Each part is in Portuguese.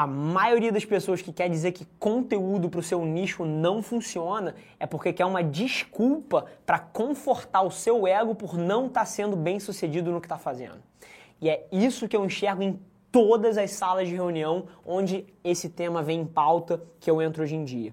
A maioria das pessoas que quer dizer que conteúdo para o seu nicho não funciona é porque quer uma desculpa para confortar o seu ego por não estar tá sendo bem sucedido no que está fazendo. E é isso que eu enxergo em todas as salas de reunião onde esse tema vem em pauta que eu entro hoje em dia.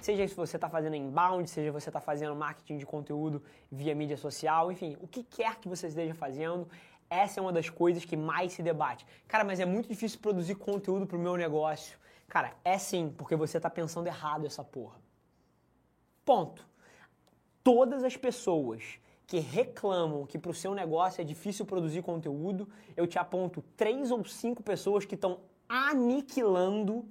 Seja se você está fazendo inbound, seja você está fazendo marketing de conteúdo via mídia social, enfim, o que quer que você esteja fazendo, essa é uma das coisas que mais se debate. Cara, mas é muito difícil produzir conteúdo para o meu negócio. Cara, é sim, porque você está pensando errado essa porra. Ponto. Todas as pessoas que reclamam que para o seu negócio é difícil produzir conteúdo, eu te aponto três ou cinco pessoas que estão aniquilando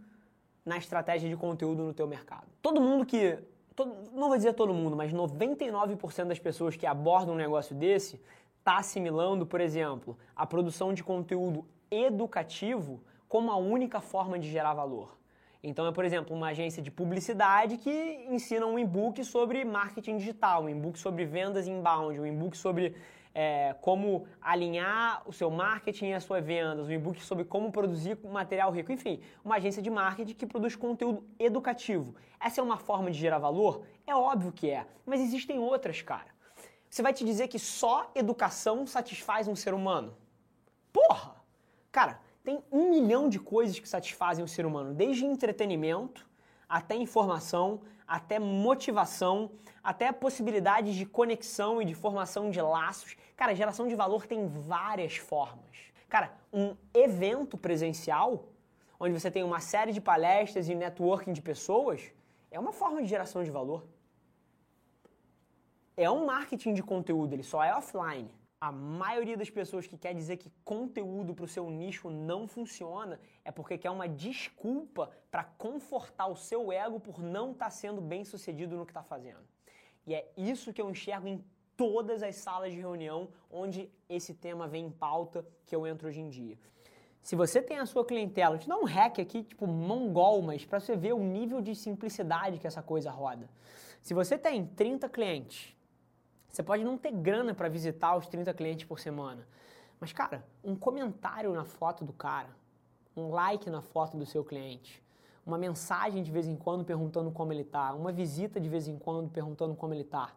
na estratégia de conteúdo no teu mercado. Todo mundo que, todo, não vou dizer todo mundo, mas 99% das pessoas que abordam um negócio desse está assimilando, por exemplo, a produção de conteúdo educativo como a única forma de gerar valor. Então é, por exemplo, uma agência de publicidade que ensina um e-book sobre marketing digital, um e-book sobre vendas inbound, um e-book sobre é, como alinhar o seu marketing e as suas vendas, um e-book sobre como produzir material rico, enfim, uma agência de marketing que produz conteúdo educativo. Essa é uma forma de gerar valor? É óbvio que é, mas existem outras, cara. Você vai te dizer que só educação satisfaz um ser humano? Porra! Cara, tem um milhão de coisas que satisfazem o ser humano, desde entretenimento até informação, até motivação, até possibilidades de conexão e de formação de laços. Cara, geração de valor tem várias formas. Cara, um evento presencial, onde você tem uma série de palestras e networking de pessoas, é uma forma de geração de valor. É um marketing de conteúdo, ele só é offline. A maioria das pessoas que quer dizer que conteúdo para o seu nicho não funciona é porque quer uma desculpa para confortar o seu ego por não estar tá sendo bem sucedido no que está fazendo. E é isso que eu enxergo em todas as salas de reunião onde esse tema vem em pauta que eu entro hoje em dia. Se você tem a sua clientela, te dá um hack aqui, tipo mongol, mas para você ver o nível de simplicidade que essa coisa roda. Se você tem 30 clientes você pode não ter grana para visitar os 30 clientes por semana. Mas, cara, um comentário na foto do cara, um like na foto do seu cliente, uma mensagem de vez em quando perguntando como ele está, uma visita de vez em quando perguntando como ele está,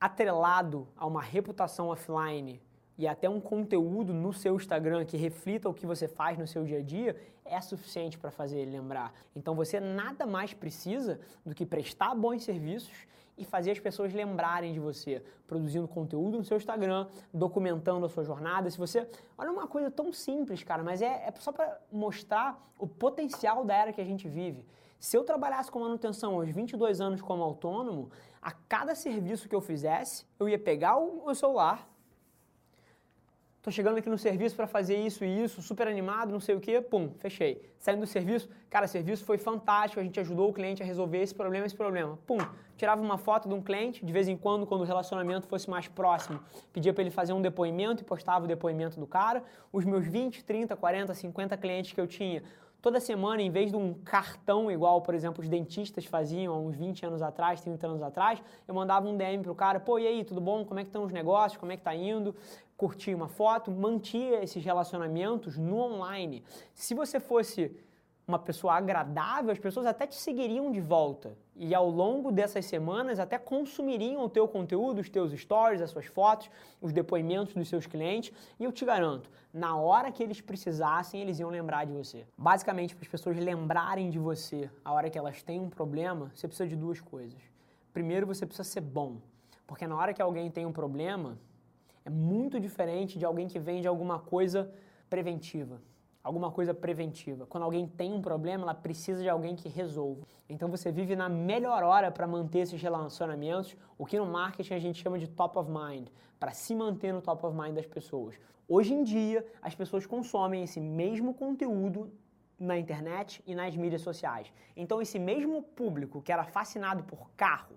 atrelado a uma reputação offline e até um conteúdo no seu Instagram que reflita o que você faz no seu dia a dia, é suficiente para fazer ele lembrar. Então você nada mais precisa do que prestar bons serviços e fazer as pessoas lembrarem de você, produzindo conteúdo no seu Instagram, documentando a sua jornada. Se você. Olha uma coisa tão simples, cara, mas é, é só para mostrar o potencial da era que a gente vive. Se eu trabalhasse com manutenção aos 22 anos como autônomo, a cada serviço que eu fizesse, eu ia pegar o meu celular, Tô chegando aqui no serviço para fazer isso e isso, super animado, não sei o que, pum, fechei. Saindo do serviço, cara, serviço foi fantástico, a gente ajudou o cliente a resolver esse problema, esse problema. Pum, tirava uma foto de um cliente, de vez em quando, quando o relacionamento fosse mais próximo, pedia para ele fazer um depoimento e postava o depoimento do cara. Os meus 20, 30, 40, 50 clientes que eu tinha, toda semana, em vez de um cartão igual, por exemplo, os dentistas faziam há uns 20 anos atrás, 30 anos atrás, eu mandava um DM pro cara, pô, e aí, tudo bom? Como é que estão os negócios? Como é que tá indo? Curtia uma foto, mantia esses relacionamentos no online. Se você fosse uma pessoa agradável, as pessoas até te seguiriam de volta. E ao longo dessas semanas até consumiriam o teu conteúdo, os teus stories, as suas fotos, os depoimentos dos seus clientes. E eu te garanto, na hora que eles precisassem, eles iam lembrar de você. Basicamente, para as pessoas lembrarem de você a hora que elas têm um problema, você precisa de duas coisas. Primeiro, você precisa ser bom. Porque na hora que alguém tem um problema, é muito diferente de alguém que vende alguma coisa preventiva alguma coisa preventiva. Quando alguém tem um problema, ela precisa de alguém que resolva. Então você vive na melhor hora para manter esses relacionamentos, o que no marketing a gente chama de top of mind, para se manter no top of mind das pessoas. Hoje em dia, as pessoas consomem esse mesmo conteúdo na internet e nas mídias sociais. Então esse mesmo público que era fascinado por carro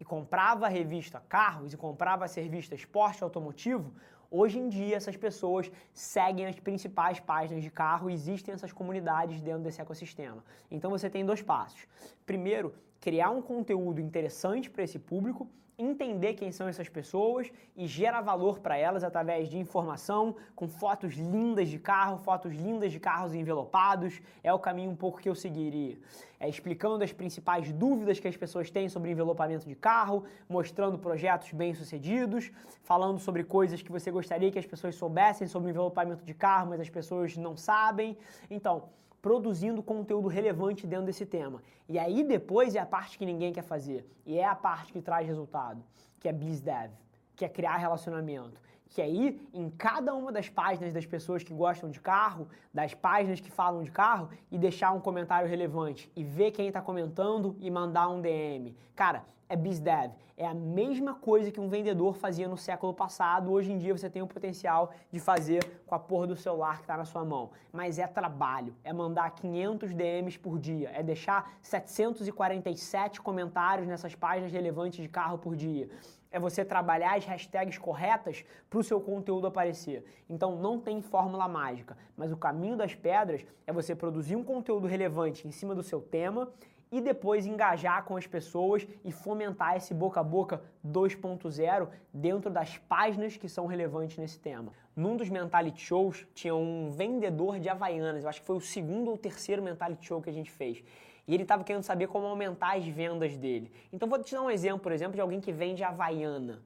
e comprava a revista Carros e comprava a revista Esporte Automotivo, Hoje em dia, essas pessoas seguem as principais páginas de carro e existem essas comunidades dentro desse ecossistema. Então você tem dois passos. Primeiro, criar um conteúdo interessante para esse público entender quem são essas pessoas e gerar valor para elas através de informação, com fotos lindas de carro, fotos lindas de carros envelopados. É o caminho um pouco que eu seguiria. É explicando as principais dúvidas que as pessoas têm sobre envelopamento de carro, mostrando projetos bem-sucedidos, falando sobre coisas que você gostaria que as pessoas soubessem sobre envelopamento de carro, mas as pessoas não sabem. Então, produzindo conteúdo relevante dentro desse tema. E aí depois é a parte que ninguém quer fazer. E é a parte que traz resultado, que é BizDev, que é criar relacionamento. Que é ir em cada uma das páginas das pessoas que gostam de carro, das páginas que falam de carro, e deixar um comentário relevante. E ver quem está comentando e mandar um DM. Cara, é BizDev. É a mesma coisa que um vendedor fazia no século passado. Hoje em dia você tem o potencial de fazer com a porra do celular que está na sua mão. Mas é trabalho. É mandar 500 DMs por dia. É deixar 747 comentários nessas páginas relevantes de carro por dia é você trabalhar as hashtags corretas para o seu conteúdo aparecer. Então não tem fórmula mágica, mas o caminho das pedras é você produzir um conteúdo relevante em cima do seu tema e depois engajar com as pessoas e fomentar esse boca a boca 2.0 dentro das páginas que são relevantes nesse tema. Num dos Mentality Shows tinha um vendedor de Havaianas, eu acho que foi o segundo ou terceiro Mentality Show que a gente fez. E ele estava querendo saber como aumentar as vendas dele. Então vou te dar um exemplo, por exemplo, de alguém que vende Havaiana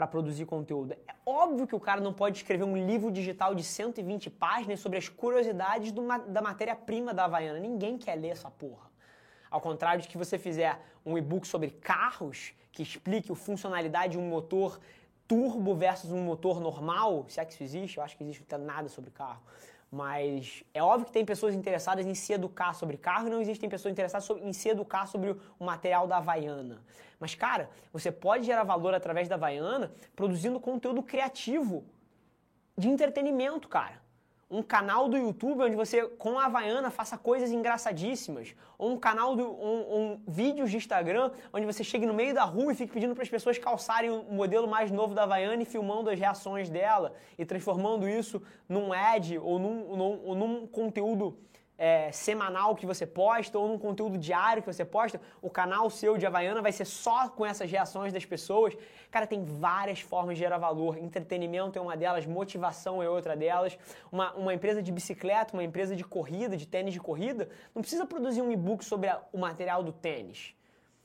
para produzir conteúdo. É óbvio que o cara não pode escrever um livro digital de 120 páginas sobre as curiosidades do, da matéria-prima da Havaiana. Ninguém quer ler essa porra. Ao contrário de que você fizer um e-book sobre carros, que explique a funcionalidade de um motor turbo versus um motor normal, se é que isso existe, eu acho que existe nada sobre carro. Mas é óbvio que tem pessoas interessadas em se educar sobre carro e não existem pessoas interessadas em se educar sobre o material da Havaiana. Mas, cara, você pode gerar valor através da Havaiana produzindo conteúdo criativo de entretenimento, cara um canal do YouTube onde você, com a Havaiana, faça coisas engraçadíssimas. Ou um canal, do, um, um vídeos de Instagram onde você chegue no meio da rua e fique pedindo para as pessoas calçarem o modelo mais novo da Havaiana e filmando as reações dela e transformando isso num ad ou num, num, ou num conteúdo é, semanal que você posta ou num conteúdo diário que você posta, o canal seu de Havaiana vai ser só com essas reações das pessoas. Cara, tem várias formas de gerar valor. Entretenimento é uma delas, motivação é outra delas. Uma, uma empresa de bicicleta, uma empresa de corrida, de tênis de corrida, não precisa produzir um e-book sobre a, o material do tênis.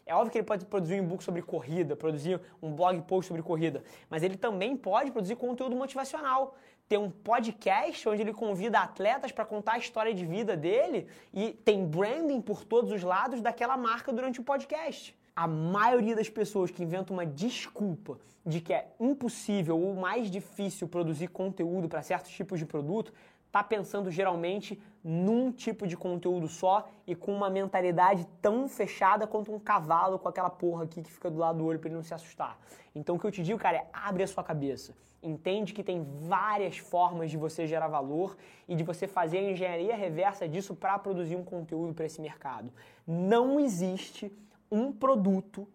É óbvio que ele pode produzir um e-book sobre corrida, produzir um blog post sobre corrida, mas ele também pode produzir conteúdo motivacional ter um podcast onde ele convida atletas para contar a história de vida dele e tem branding por todos os lados daquela marca durante o podcast. A maioria das pessoas que inventam uma desculpa de que é impossível ou mais difícil produzir conteúdo para certos tipos de produto está pensando geralmente num tipo de conteúdo só e com uma mentalidade tão fechada quanto um cavalo com aquela porra aqui que fica do lado do olho para ele não se assustar. Então o que eu te digo, cara, é abre a sua cabeça. Entende que tem várias formas de você gerar valor e de você fazer a engenharia reversa disso para produzir um conteúdo para esse mercado. Não existe um produto,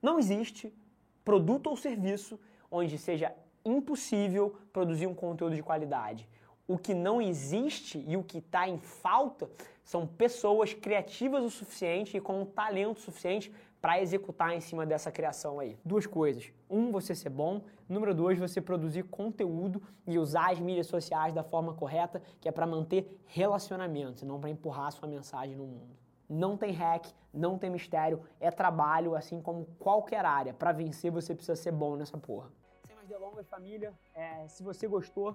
não existe produto ou serviço onde seja impossível produzir um conteúdo de qualidade. O que não existe e o que está em falta são pessoas criativas o suficiente e com um talento suficiente para executar em cima dessa criação aí. Duas coisas. Um, você ser bom. Número dois, você produzir conteúdo e usar as mídias sociais da forma correta, que é para manter relacionamentos, não para empurrar sua mensagem no mundo. Não tem hack, não tem mistério, é trabalho, assim como qualquer área. Para vencer, você precisa ser bom nessa porra. Sem mais delongas, família, é, se você gostou,